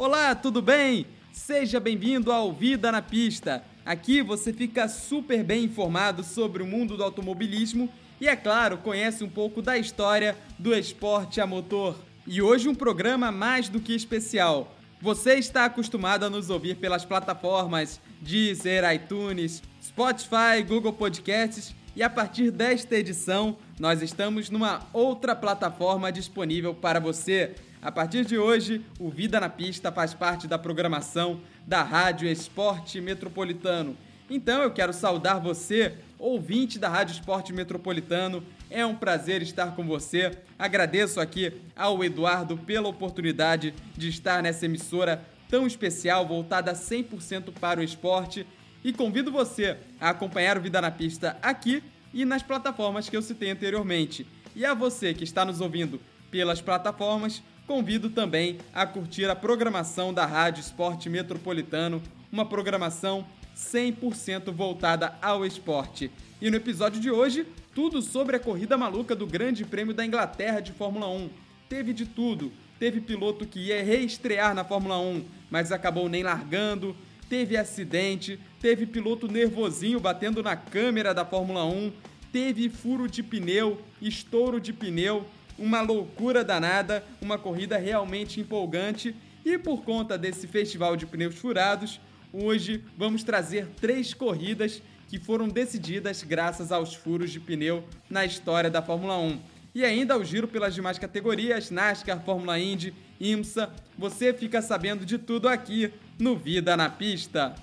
Olá, tudo bem? Seja bem-vindo ao Vida na Pista. Aqui você fica super bem informado sobre o mundo do automobilismo e, é claro, conhece um pouco da história do esporte a motor. E hoje um programa mais do que especial. Você está acostumado a nos ouvir pelas plataformas Deezer, iTunes, Spotify, Google Podcasts e a partir desta edição nós estamos numa outra plataforma disponível para você. A partir de hoje, o Vida na Pista faz parte da programação da Rádio Esporte Metropolitano. Então eu quero saudar você, ouvinte da Rádio Esporte Metropolitano. É um prazer estar com você. Agradeço aqui ao Eduardo pela oportunidade de estar nessa emissora tão especial, voltada 100% para o esporte. E convido você a acompanhar o Vida na Pista aqui e nas plataformas que eu citei anteriormente. E a você que está nos ouvindo pelas plataformas, convido também a curtir a programação da Rádio Esporte Metropolitano, uma programação 100% voltada ao esporte. E no episódio de hoje, tudo sobre a corrida maluca do Grande Prêmio da Inglaterra de Fórmula 1. Teve de tudo. Teve piloto que ia reestrear na Fórmula 1, mas acabou nem largando. Teve acidente, teve piloto nervosinho batendo na câmera da Fórmula 1, teve furo de pneu, estouro de pneu, uma loucura danada, uma corrida realmente empolgante. E por conta desse festival de pneus furados, hoje vamos trazer três corridas que foram decididas graças aos furos de pneu na história da Fórmula 1. E ainda ao giro pelas demais categorias, NASCAR, Fórmula Indy, IMSA, você fica sabendo de tudo aqui no Vida na Pista.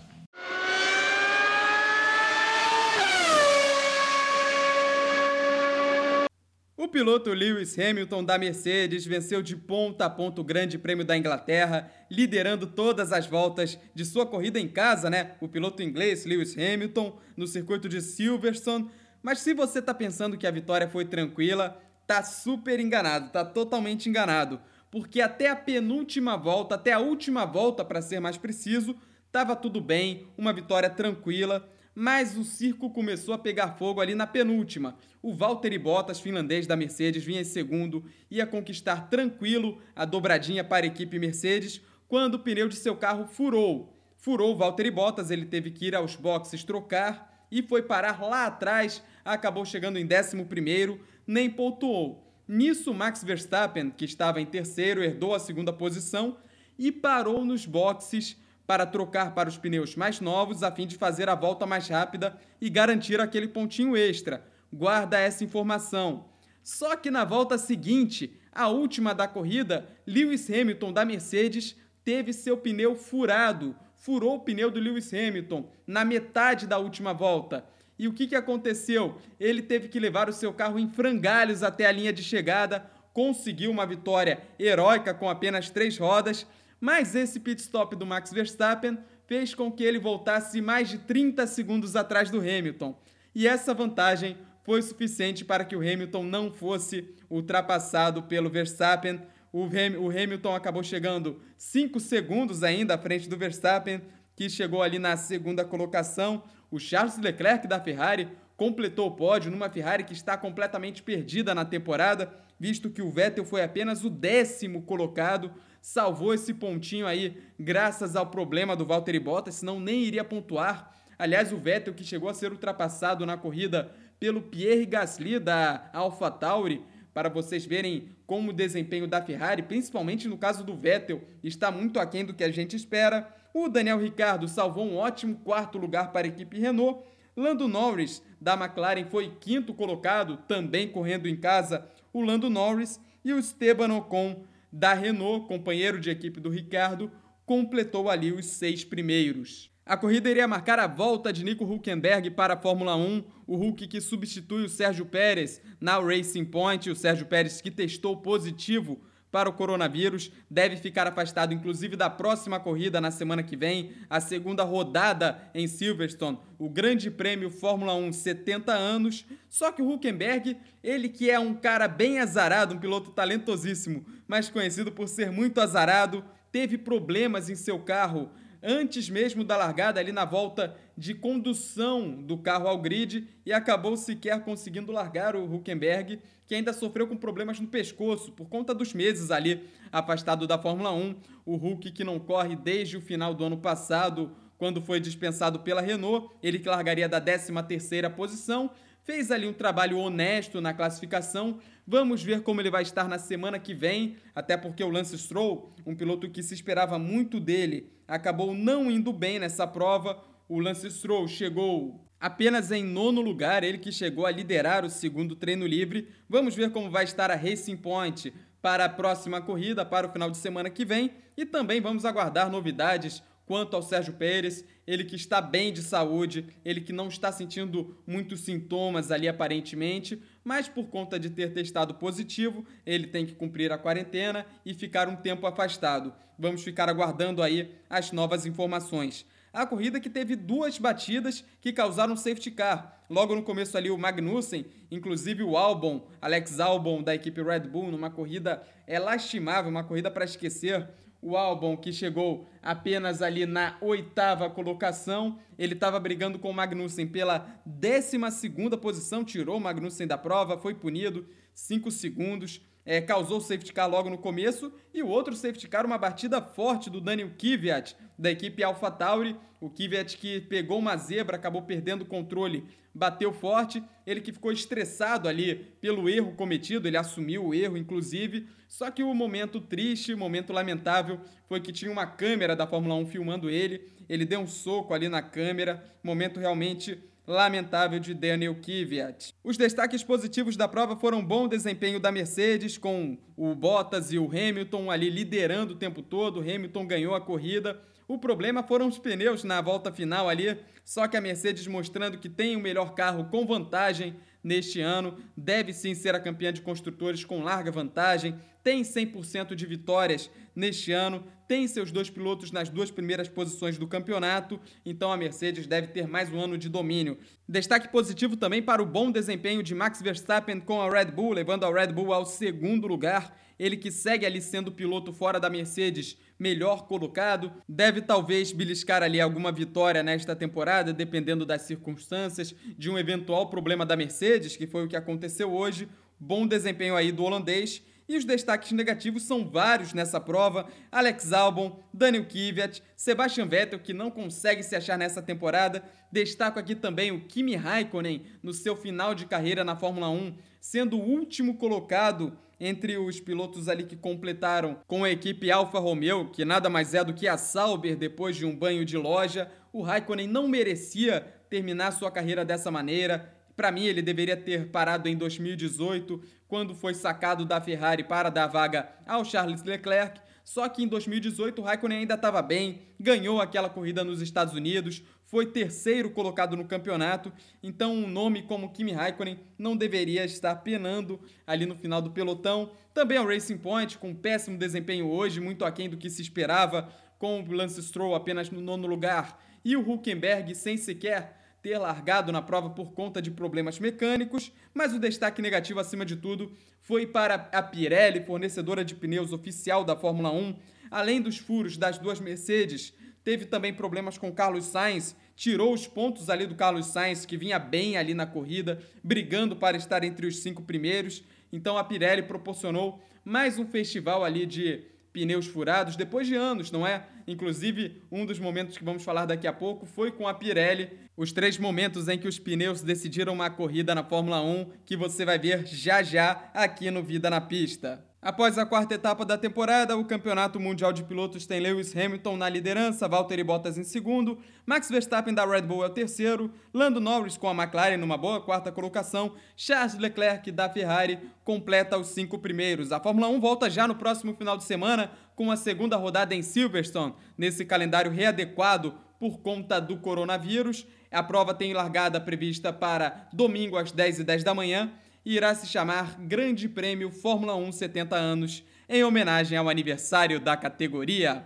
O piloto Lewis Hamilton da Mercedes venceu de ponta a ponta o Grande Prêmio da Inglaterra, liderando todas as voltas de sua corrida em casa, né? O piloto inglês Lewis Hamilton no circuito de Silverstone. Mas se você está pensando que a vitória foi tranquila, tá super enganado, tá totalmente enganado, porque até a penúltima volta, até a última volta para ser mais preciso, tava tudo bem, uma vitória tranquila mas o circo começou a pegar fogo ali na penúltima. O Valtteri Bottas, finlandês da Mercedes, vinha em segundo, ia conquistar tranquilo a dobradinha para a equipe Mercedes, quando o pneu de seu carro furou. Furou o Valtteri Bottas, ele teve que ir aos boxes trocar e foi parar lá atrás, acabou chegando em 11º, nem pontuou. Nisso, Max Verstappen, que estava em terceiro, herdou a segunda posição e parou nos boxes para trocar para os pneus mais novos a fim de fazer a volta mais rápida e garantir aquele pontinho extra. Guarda essa informação. Só que na volta seguinte, a última da corrida, Lewis Hamilton da Mercedes teve seu pneu furado. Furou o pneu do Lewis Hamilton na metade da última volta. E o que, que aconteceu? Ele teve que levar o seu carro em frangalhos até a linha de chegada, conseguiu uma vitória heróica com apenas três rodas mas esse pit stop do Max Verstappen fez com que ele voltasse mais de 30 segundos atrás do Hamilton. E essa vantagem foi suficiente para que o Hamilton não fosse ultrapassado pelo Verstappen. O, Hamilton acabou chegando 5 segundos ainda à frente do Verstappen, que chegou ali na segunda colocação. O Charles Leclerc da Ferrari completou o pódio numa Ferrari que está completamente perdida na temporada, visto que o Vettel foi apenas o décimo colocado salvou esse pontinho aí graças ao problema do Valtteri Bottas, senão nem iria pontuar. Aliás, o Vettel que chegou a ser ultrapassado na corrida pelo Pierre Gasly da AlphaTauri, para vocês verem como o desempenho da Ferrari, principalmente no caso do Vettel, está muito aquém do que a gente espera. O Daniel Ricciardo salvou um ótimo quarto lugar para a equipe Renault. Lando Norris da McLaren foi quinto colocado, também correndo em casa o Lando Norris e o Esteban Ocon da Renault, companheiro de equipe do Ricardo, completou ali os seis primeiros. A corrida iria marcar a volta de Nico Huckenberg para a Fórmula 1, o Hulk que substitui o Sérgio Pérez na Racing Point, o Sérgio Pérez que testou positivo para o coronavírus, deve ficar afastado inclusive da próxima corrida na semana que vem, a segunda rodada em Silverstone, o Grande Prêmio Fórmula 1 70 anos. Só que o Huckenberg, ele que é um cara bem azarado, um piloto talentosíssimo, mas conhecido por ser muito azarado, teve problemas em seu carro antes mesmo da largada, ali na volta de condução do carro ao grid, e acabou sequer conseguindo largar o Huckenberg, que ainda sofreu com problemas no pescoço por conta dos meses ali afastado da Fórmula 1. O Hulk, que não corre desde o final do ano passado, quando foi dispensado pela Renault, ele que largaria da 13ª posição, fez ali um trabalho honesto na classificação. Vamos ver como ele vai estar na semana que vem, até porque o Lance Stroll, um piloto que se esperava muito dele, acabou não indo bem nessa prova. O Lance Stroll chegou apenas em nono lugar, ele que chegou a liderar o segundo treino livre. Vamos ver como vai estar a Racing Point para a próxima corrida, para o final de semana que vem, e também vamos aguardar novidades quanto ao Sérgio Pérez, ele que está bem de saúde, ele que não está sentindo muitos sintomas ali aparentemente, mas por conta de ter testado positivo, ele tem que cumprir a quarentena e ficar um tempo afastado. Vamos ficar aguardando aí as novas informações. A corrida que teve duas batidas que causaram safety car. Logo no começo ali o Magnussen, inclusive o Albon, Alex Albon da equipe Red Bull, numa corrida é lastimável, uma corrida para esquecer o álbum que chegou apenas ali na oitava colocação. Ele estava brigando com o Magnussen pela décima segunda posição, tirou o Magnussen da prova, foi punido, cinco segundos, é, causou safety car logo no começo. E o outro safety car, uma batida forte do Daniel Kvyat, da equipe AlphaTauri. O Kvyat que pegou uma zebra, acabou perdendo o controle, bateu forte. Ele que ficou estressado ali pelo erro cometido, ele assumiu o erro, inclusive. Só que o momento triste, o momento lamentável, foi que tinha uma câmera da Fórmula 1 filmando ele. Ele deu um soco ali na câmera. Momento realmente lamentável de Daniel Kvyat. Os destaques positivos da prova foram bom desempenho da Mercedes, com o Bottas e o Hamilton ali liderando o tempo todo. Hamilton ganhou a corrida. O problema foram os pneus na volta final ali, só que a Mercedes mostrando que tem o melhor carro com vantagem neste ano, deve sim ser a campeã de construtores com larga vantagem, tem 100% de vitórias neste ano, tem seus dois pilotos nas duas primeiras posições do campeonato, então a Mercedes deve ter mais um ano de domínio. Destaque positivo também para o bom desempenho de Max Verstappen com a Red Bull, levando a Red Bull ao segundo lugar. Ele que segue ali sendo piloto fora da Mercedes melhor colocado, deve talvez beliscar ali alguma vitória nesta temporada, dependendo das circunstâncias, de um eventual problema da Mercedes, que foi o que aconteceu hoje. Bom desempenho aí do holandês. E os destaques negativos são vários nessa prova. Alex Albon, Daniel Kvyat, Sebastian Vettel, que não consegue se achar nessa temporada. Destaco aqui também o Kimi Raikkonen no seu final de carreira na Fórmula 1, sendo o último colocado entre os pilotos ali que completaram com a equipe Alfa Romeo, que nada mais é do que a Sauber depois de um banho de loja. O Raikkonen não merecia terminar sua carreira dessa maneira. Para mim, ele deveria ter parado em 2018, quando foi sacado da Ferrari para dar vaga ao Charles Leclerc. Só que em 2018 o Raikkonen ainda estava bem, ganhou aquela corrida nos Estados Unidos, foi terceiro colocado no campeonato, então um nome como Kimi Raikkonen não deveria estar penando ali no final do pelotão. Também o Racing Point, com péssimo desempenho hoje, muito aquém do que se esperava, com o Lance Stroll apenas no nono lugar e o Huckenberg sem sequer ter largado na prova por conta de problemas mecânicos, mas o destaque negativo acima de tudo foi para a Pirelli, fornecedora de pneus oficial da Fórmula 1, além dos furos das duas Mercedes teve também problemas com Carlos Sainz, tirou os pontos ali do Carlos Sainz, que vinha bem ali na corrida, brigando para estar entre os cinco primeiros. Então a Pirelli proporcionou mais um festival ali de pneus furados depois de anos, não é? Inclusive, um dos momentos que vamos falar daqui a pouco foi com a Pirelli, os três momentos em que os pneus decidiram uma corrida na Fórmula 1, que você vai ver já já aqui no Vida na Pista. Após a quarta etapa da temporada, o Campeonato Mundial de Pilotos tem Lewis Hamilton na liderança, Valtteri Bottas em segundo, Max Verstappen da Red Bull é o terceiro, Lando Norris com a McLaren numa boa quarta colocação, Charles Leclerc da Ferrari completa os cinco primeiros. A Fórmula 1 volta já no próximo final de semana com a segunda rodada em Silverstone, nesse calendário readequado por conta do coronavírus. A prova tem largada prevista para domingo às 10h10 10 da manhã e irá se chamar Grande Prêmio Fórmula 1 70 anos, em homenagem ao aniversário da categoria.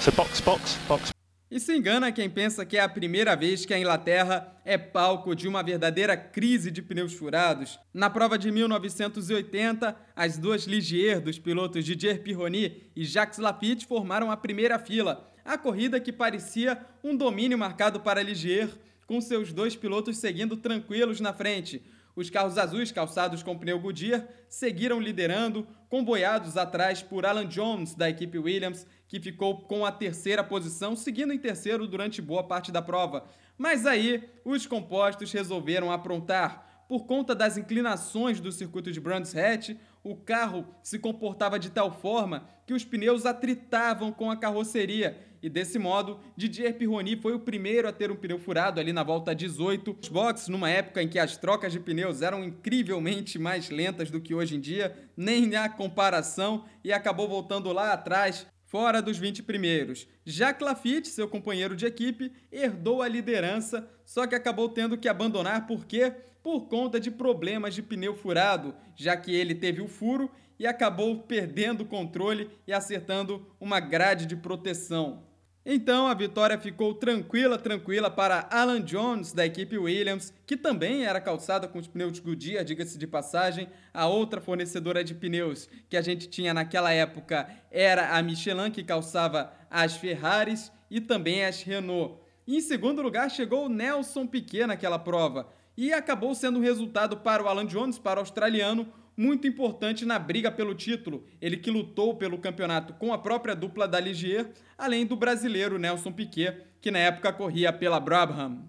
So box, box, box. E se engana quem pensa que é a primeira vez que a Inglaterra é palco de uma verdadeira crise de pneus furados. Na prova de 1980, as duas Ligier dos pilotos Didier Pironi e Jacques Lafitte formaram a primeira fila. A corrida que parecia um domínio marcado para Ligier, com seus dois pilotos seguindo tranquilos na frente. Os carros azuis calçados com pneu Goodyear seguiram liderando, comboiados atrás por Alan Jones da equipe Williams, que ficou com a terceira posição, seguindo em terceiro durante boa parte da prova. Mas aí, os compostos resolveram aprontar. Por conta das inclinações do circuito de Brands Hatch, o carro se comportava de tal forma que os pneus atritavam com a carroceria e desse modo, Didier Pironi foi o primeiro a ter um pneu furado ali na volta 18. Os boxes, numa época em que as trocas de pneus eram incrivelmente mais lentas do que hoje em dia, nem há comparação, e acabou voltando lá atrás fora dos 20 primeiros. Jacques Lafitte, seu companheiro de equipe, herdou a liderança, só que acabou tendo que abandonar por quê? Por conta de problemas de pneu furado, já que ele teve o furo e acabou perdendo o controle e acertando uma grade de proteção. Então a vitória ficou tranquila, tranquila para Alan Jones da equipe Williams, que também era calçada com os pneus Goodyear, diga-se de passagem. A outra fornecedora de pneus que a gente tinha naquela época era a Michelin, que calçava as Ferraris e também as Renault. E em segundo lugar chegou o Nelson Piquet naquela prova e acabou sendo um resultado para o Alan Jones, para o australiano, muito importante na briga pelo título. Ele que lutou pelo campeonato com a própria dupla da Ligier, além do brasileiro Nelson Piquet, que na época corria pela Brabham.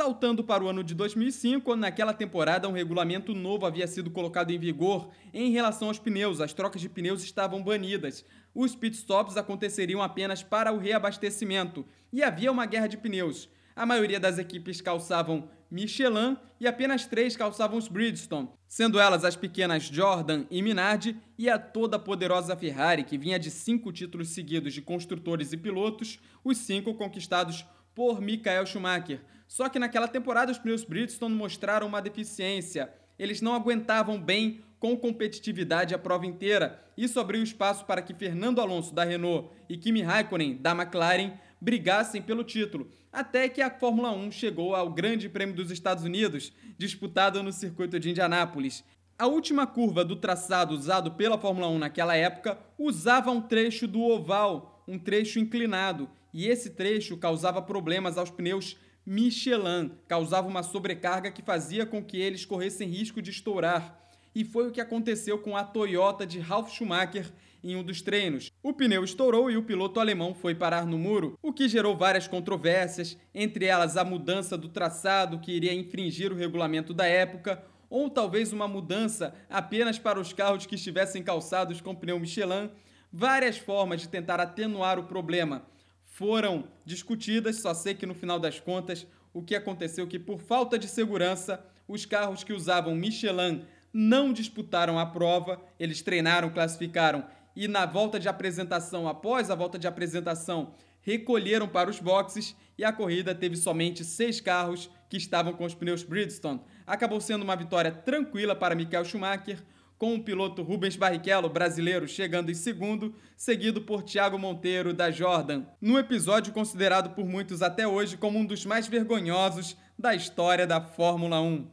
Saltando para o ano de 2005, naquela temporada um regulamento novo havia sido colocado em vigor em relação aos pneus. As trocas de pneus estavam banidas. Os pitstops aconteceriam apenas para o reabastecimento e havia uma guerra de pneus. A maioria das equipes calçavam Michelin e apenas três calçavam os Bridgestone, sendo elas as pequenas Jordan e Minardi e a toda poderosa Ferrari, que vinha de cinco títulos seguidos de construtores e pilotos, os cinco conquistados por Michael Schumacher. Só que naquela temporada os pneus Bridgestone mostraram uma deficiência. Eles não aguentavam bem com competitividade a prova inteira. Isso abriu espaço para que Fernando Alonso da Renault e Kimi Raikkonen da McLaren brigassem pelo título, até que a Fórmula 1 chegou ao Grande Prêmio dos Estados Unidos, disputado no circuito de Indianápolis. A última curva do traçado usado pela Fórmula 1 naquela época usava um trecho do oval, um trecho inclinado, e esse trecho causava problemas aos pneus Michelin, causava uma sobrecarga que fazia com que eles corressem risco de estourar. E foi o que aconteceu com a Toyota de Ralf Schumacher em um dos treinos. O pneu estourou e o piloto alemão foi parar no muro, o que gerou várias controvérsias, entre elas a mudança do traçado que iria infringir o regulamento da época, ou talvez uma mudança apenas para os carros que estivessem calçados com pneu Michelin. Várias formas de tentar atenuar o problema foram discutidas, só sei que no final das contas o que aconteceu é que por falta de segurança, os carros que usavam Michelin não disputaram a prova, eles treinaram, classificaram e na volta de apresentação, após a volta de apresentação, recolheram para os boxes e a corrida teve somente seis carros que estavam com os pneus Bridgestone. Acabou sendo uma vitória tranquila para Michael Schumacher, com o piloto Rubens Barrichello, brasileiro, chegando em segundo, seguido por Thiago Monteiro, da Jordan, no episódio considerado por muitos até hoje como um dos mais vergonhosos da história da Fórmula 1.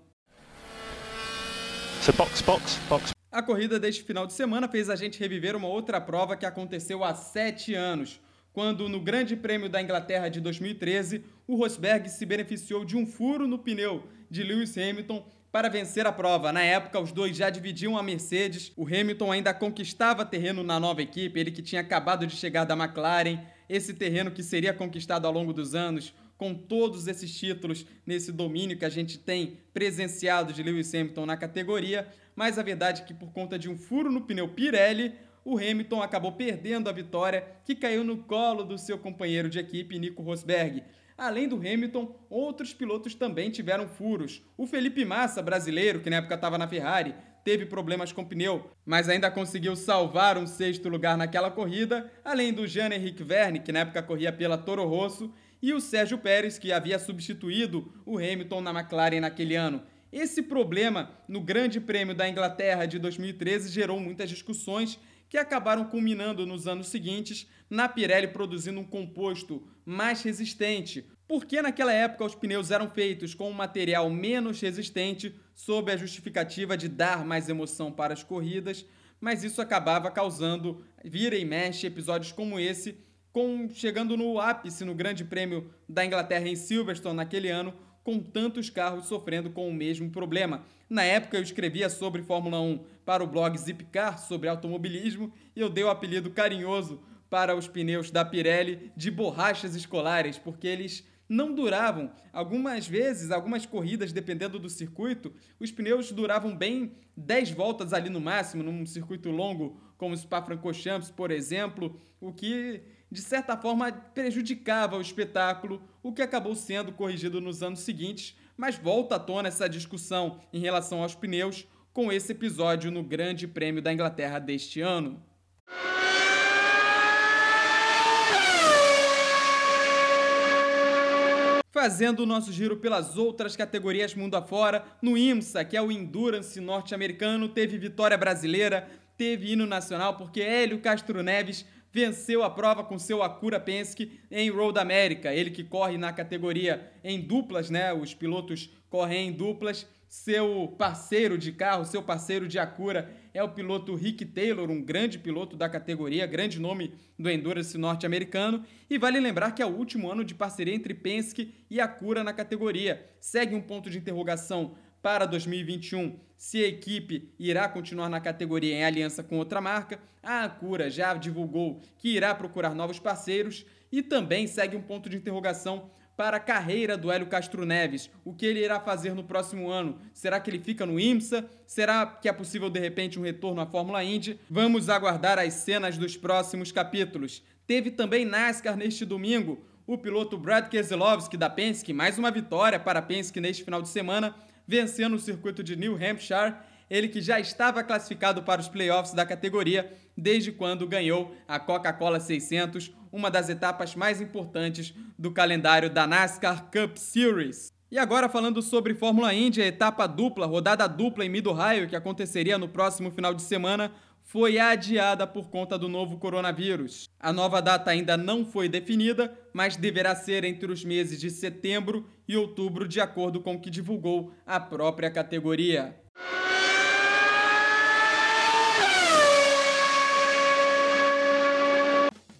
So box, box, box. A corrida deste final de semana fez a gente reviver uma outra prova que aconteceu há sete anos, quando no Grande Prêmio da Inglaterra de 2013, o Rosberg se beneficiou de um furo no pneu de Lewis Hamilton para vencer a prova. Na época, os dois já dividiam a Mercedes, o Hamilton ainda conquistava terreno na nova equipe, ele que tinha acabado de chegar da McLaren, esse terreno que seria conquistado ao longo dos anos com todos esses títulos nesse domínio que a gente tem presenciado de Lewis Hamilton na categoria, mas a verdade é que por conta de um furo no pneu Pirelli, o Hamilton acabou perdendo a vitória, que caiu no colo do seu companheiro de equipe, Nico Rosberg. Além do Hamilton, outros pilotos também tiveram furos. O Felipe Massa, brasileiro, que na época estava na Ferrari, teve problemas com pneu, mas ainda conseguiu salvar um sexto lugar naquela corrida, além do Jean-Henrique Verne, que na época corria pela Toro Rosso, e o Sérgio Pérez, que havia substituído o Hamilton na McLaren naquele ano. Esse problema no Grande Prêmio da Inglaterra de 2013 gerou muitas discussões que acabaram culminando nos anos seguintes na Pirelli produzindo um composto mais resistente, porque naquela época os pneus eram feitos com um material menos resistente, sob a justificativa de dar mais emoção para as corridas, mas isso acabava causando vira e mexe episódios como esse, com chegando no ápice no Grande Prêmio da Inglaterra em Silverstone naquele ano, com tantos carros sofrendo com o mesmo problema. Na época eu escrevia sobre Fórmula 1 para o blog Zipcar sobre automobilismo e eu dei o apelido carinhoso para os pneus da Pirelli de borrachas escolares, porque eles não duravam. Algumas vezes, algumas corridas, dependendo do circuito, os pneus duravam bem 10 voltas ali no máximo, num circuito longo como o Spa-Francorchamps, por exemplo, o que de certa forma prejudicava o espetáculo, o que acabou sendo corrigido nos anos seguintes, mas volta à tona essa discussão em relação aos pneus com esse episódio no Grande Prêmio da Inglaterra deste ano. Fazendo o nosso giro pelas outras categorias mundo afora, no IMSA, que é o Endurance norte-americano, teve vitória brasileira, teve hino nacional, porque Hélio Castro Neves venceu a prova com seu Acura Penske em Road America. Ele que corre na categoria em duplas, né? Os pilotos correm em duplas. Seu parceiro de carro, seu parceiro de Acura é o piloto Rick Taylor, um grande piloto da categoria, grande nome do Endurance norte-americano. E vale lembrar que é o último ano de parceria entre Penske e Acura na categoria. Segue um ponto de interrogação para 2021 se a equipe irá continuar na categoria em aliança com outra marca. A Acura já divulgou que irá procurar novos parceiros e também segue um ponto de interrogação para a carreira do Hélio Castro Neves. O que ele irá fazer no próximo ano? Será que ele fica no IMSA? Será que é possível de repente um retorno à Fórmula Indy? Vamos aguardar as cenas dos próximos capítulos. Teve também NASCAR neste domingo. O piloto Brad Keselowski da Penske, mais uma vitória para a Penske neste final de semana, vencendo o circuito de New Hampshire, ele que já estava classificado para os playoffs da categoria desde quando ganhou a Coca-Cola 600, uma das etapas mais importantes do calendário da NASCAR Cup Series. E agora falando sobre Fórmula Indy, etapa dupla, rodada dupla em Mid-Ohio, que aconteceria no próximo final de semana, foi adiada por conta do novo coronavírus. A nova data ainda não foi definida, mas deverá ser entre os meses de setembro e outubro, de acordo com o que divulgou a própria categoria.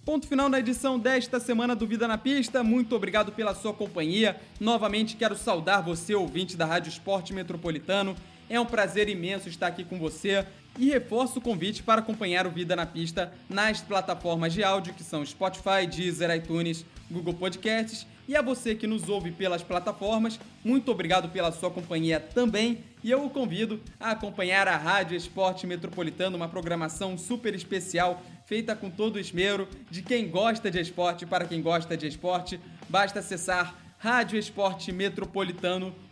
Ponto final na edição desta semana do Vida na Pista. Muito obrigado pela sua companhia. Novamente quero saudar você, ouvinte da Rádio Esporte Metropolitano. É um prazer imenso estar aqui com você e reforço o convite para acompanhar o Vida na Pista nas plataformas de áudio que são Spotify, Deezer, iTunes, Google Podcasts. E a você que nos ouve pelas plataformas, muito obrigado pela sua companhia também. E eu o convido a acompanhar a Rádio Esporte Metropolitano, uma programação super especial feita com todo o esmero de quem gosta de esporte para quem gosta de esporte. Basta acessar radioesportemetropolitano.com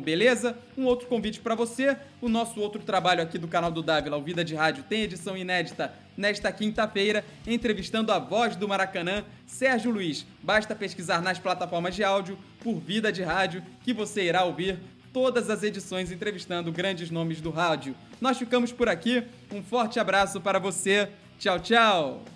beleza? Um outro convite para você, o nosso outro trabalho aqui do canal do Dávila, o Vida de Rádio, tem edição inédita nesta quinta-feira, entrevistando a voz do Maracanã, Sérgio Luiz. Basta pesquisar nas plataformas de áudio por Vida de Rádio que você irá ouvir todas as edições entrevistando grandes nomes do rádio. Nós ficamos por aqui, um forte abraço para você, tchau, tchau!